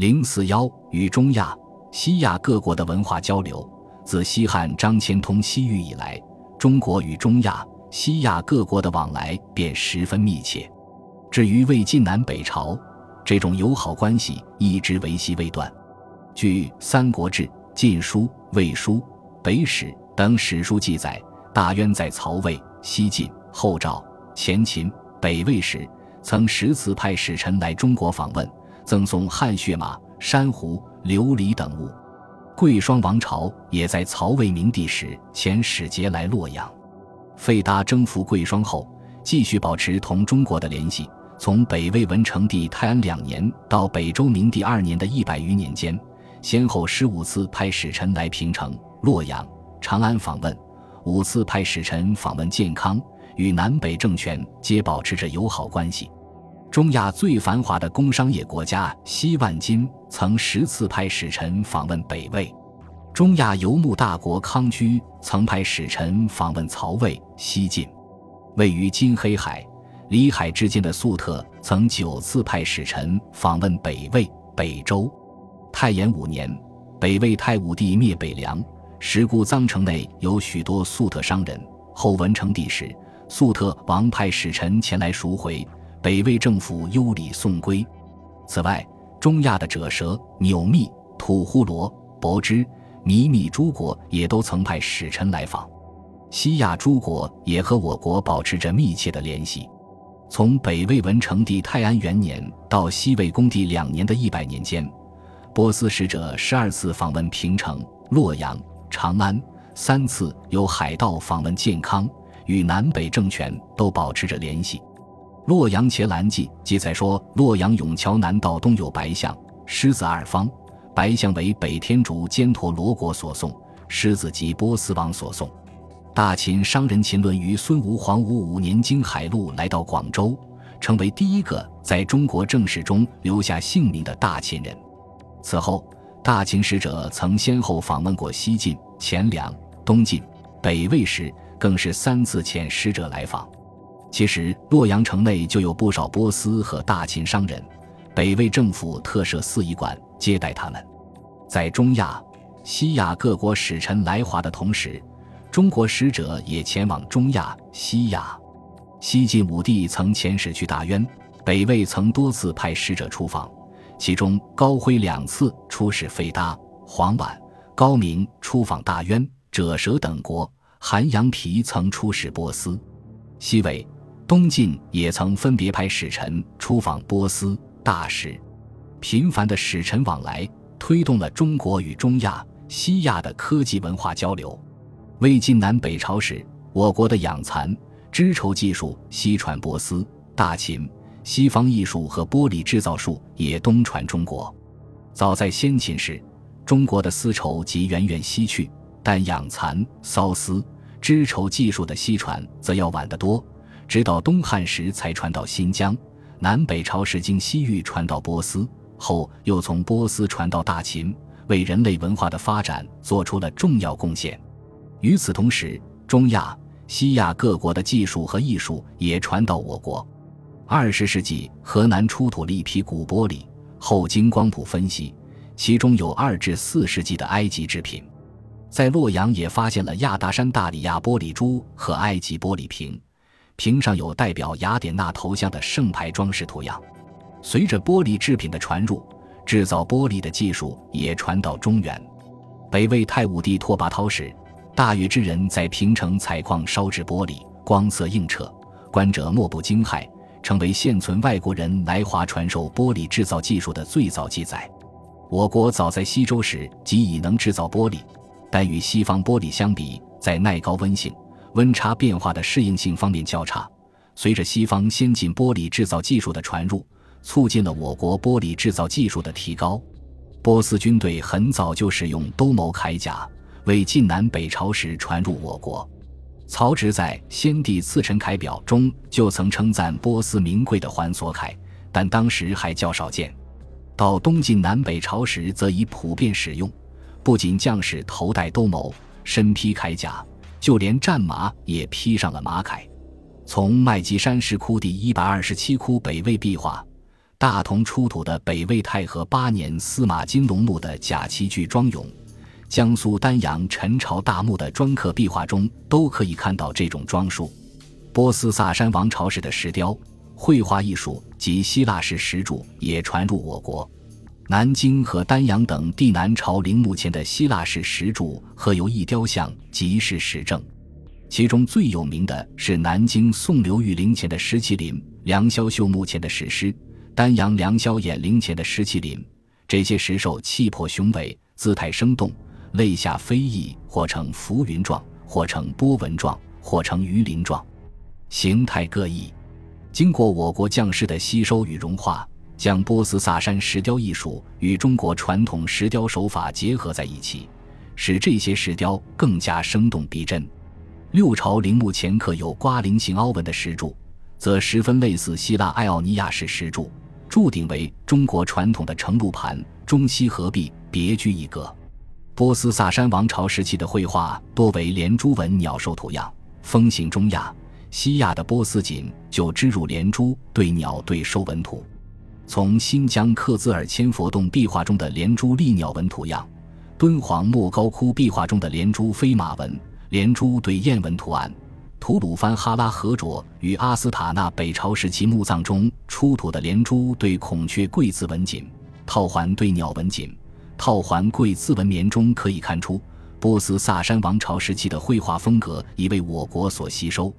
零四幺与中亚、西亚各国的文化交流，自西汉张骞通西域以来，中国与中亚、西亚各国的往来便十分密切。至于魏晋南北朝，这种友好关系一直维系未断。据《三国志》《晋书》《魏书》《北史》等史书记载，大渊在曹魏、西晋、后赵、前秦、北魏时，曾十次派使臣来中国访问，赠送汗血马、珊瑚、琉璃等物。贵霜王朝也在曹魏明帝时遣使节来洛阳。费达征服贵霜后，继续保持同中国的联系。从北魏文成帝泰安两年到北周明帝二年的一百余年间。先后十五次派使臣来平城、洛阳、长安访问，五次派使臣访问建康，与南北政权皆保持着友好关系。中亚最繁华的工商业国家西万金曾十次派使臣访问北魏，中亚游牧大国康居曾派使臣访问曹魏、西晋。位于今黑海、里海之间的粟特曾九次派使臣访问北魏、北周。太延五年，北魏太武帝灭北凉，时故臧城内有许多粟特商人。后文成帝时，粟特王派使臣前来赎回，北魏政府优礼送归。此外，中亚的赭舌、钮密、吐呼罗、伯支、弥密诸国也都曾派使臣来访。西亚诸国也和我国保持着密切的联系。从北魏文成帝泰安元年到西魏恭帝两年的一百年间。波斯使者十二次访问平城、洛阳、长安，三次由海盗访问建康，与南北政权都保持着联系。《洛阳伽蓝记》记载说，洛阳永桥南道东有白象、狮子二方，白象为北天竺犍陀罗国所送，狮子即波斯王所送。大秦商人秦纶于孙吴黄武五年经海路来到广州，成为第一个在中国正史中留下姓名的大秦人。此后，大秦使者曾先后访问过西晋、前凉、东晋、北魏时，更是三次遣使者来访。其实，洛阳城内就有不少波斯和大秦商人，北魏政府特设四仪馆接待他们。在中亚、西亚各国使臣来华的同时，中国使者也前往中亚、西亚。西晋武帝曾遣使去大渊，北魏曾多次派使者出访。其中，高辉两次出使费达、黄婉、高明出访大渊、赭舌等国；韩阳皮曾出使波斯、西魏、东晋，也曾分别派使臣出访波斯、大使。频繁的使臣往来，推动了中国与中亚、西亚的科技文化交流。魏晋南北朝时，我国的养蚕、织绸技术西传波斯、大秦。西方艺术和玻璃制造术也东传中国。早在先秦时，中国的丝绸即远远西去，但养蚕、缫丝、织绸技术的西传则要晚得多，直到东汉时才传到新疆。南北朝时经西域传到波斯，后又从波斯传到大秦，为人类文化的发展做出了重要贡献。与此同时，中亚、西亚各国的技术和艺术也传到我国。二十世纪，河南出土了一批古玻璃，后经光谱分析，其中有二至四世纪的埃及制品。在洛阳也发现了亚达山大理亚玻璃珠和埃及玻璃瓶，瓶上有代表雅典娜头像的圣牌装饰图样。随着玻璃制品的传入，制造玻璃的技术也传到中原。北魏太武帝拓跋焘时，大禹之人在平城采矿烧制玻璃，光色映澈，观者莫不惊骇。成为现存外国人来华传授玻璃制造技术的最早记载。我国早在西周时即已能制造玻璃，但与西方玻璃相比，在耐高温性、温差变化的适应性方面较差。随着西方先进玻璃制造技术的传入，促进了我国玻璃制造技术的提高。波斯军队很早就使用兜鍪铠甲，为晋南北朝时传入我国。曹植在《先帝赐臣铠表》中就曾称赞波斯名贵的环索铠，但当时还较少见。到东晋南北朝时，则已普遍使用。不仅将士头戴兜鍪，身披铠甲，就连战马也披上了马铠。从麦积山石窟第一百二十七窟北魏壁画，大同出土的北魏太和八年司马金龙墓的假器具庄俑，江苏丹阳陈朝大墓的砖刻壁画中，都可以看到这种装束。波斯萨珊王朝时的石雕、绘画艺术及希腊式石柱也传入我国。南京和丹阳等地南朝陵墓前的希腊式石柱刻有一雕像，即是石证。其中最有名的是南京宋刘裕陵前的石麒麟，梁萧秀墓前的石狮。丹阳梁萧衍陵前的石麒麟，这些石兽气魄雄伟，姿态生动，肋下飞翼或呈浮云状，或呈波纹状，或呈鱼鳞状，形态各异。经过我国匠师的吸收与融化，将波斯萨珊石雕艺术与中国传统石雕手法结合在一起，使这些石雕更加生动逼真。六朝陵墓前刻有瓜鳞形凹纹的石柱。则十分类似希腊爱奥尼亚式石柱，柱顶为中国传统的承露盘，中西合璧，别具一格。波斯萨珊王朝时期的绘画多为连珠纹鸟兽图样，风行中亚、西亚的波斯锦就织入连珠对鸟对兽纹图。从新疆克孜尔千佛洞壁画中的连珠立鸟纹图样，敦煌莫高窟壁画中的连珠飞马纹、连珠对雁纹图案。吐鲁番哈拉河卓与阿斯塔纳北朝时期墓葬中出土的连珠对孔雀跪字纹锦、套环对鸟纹锦、套环跪字纹棉中，可以看出波斯萨珊王朝时期的绘画风格已为我国所吸收。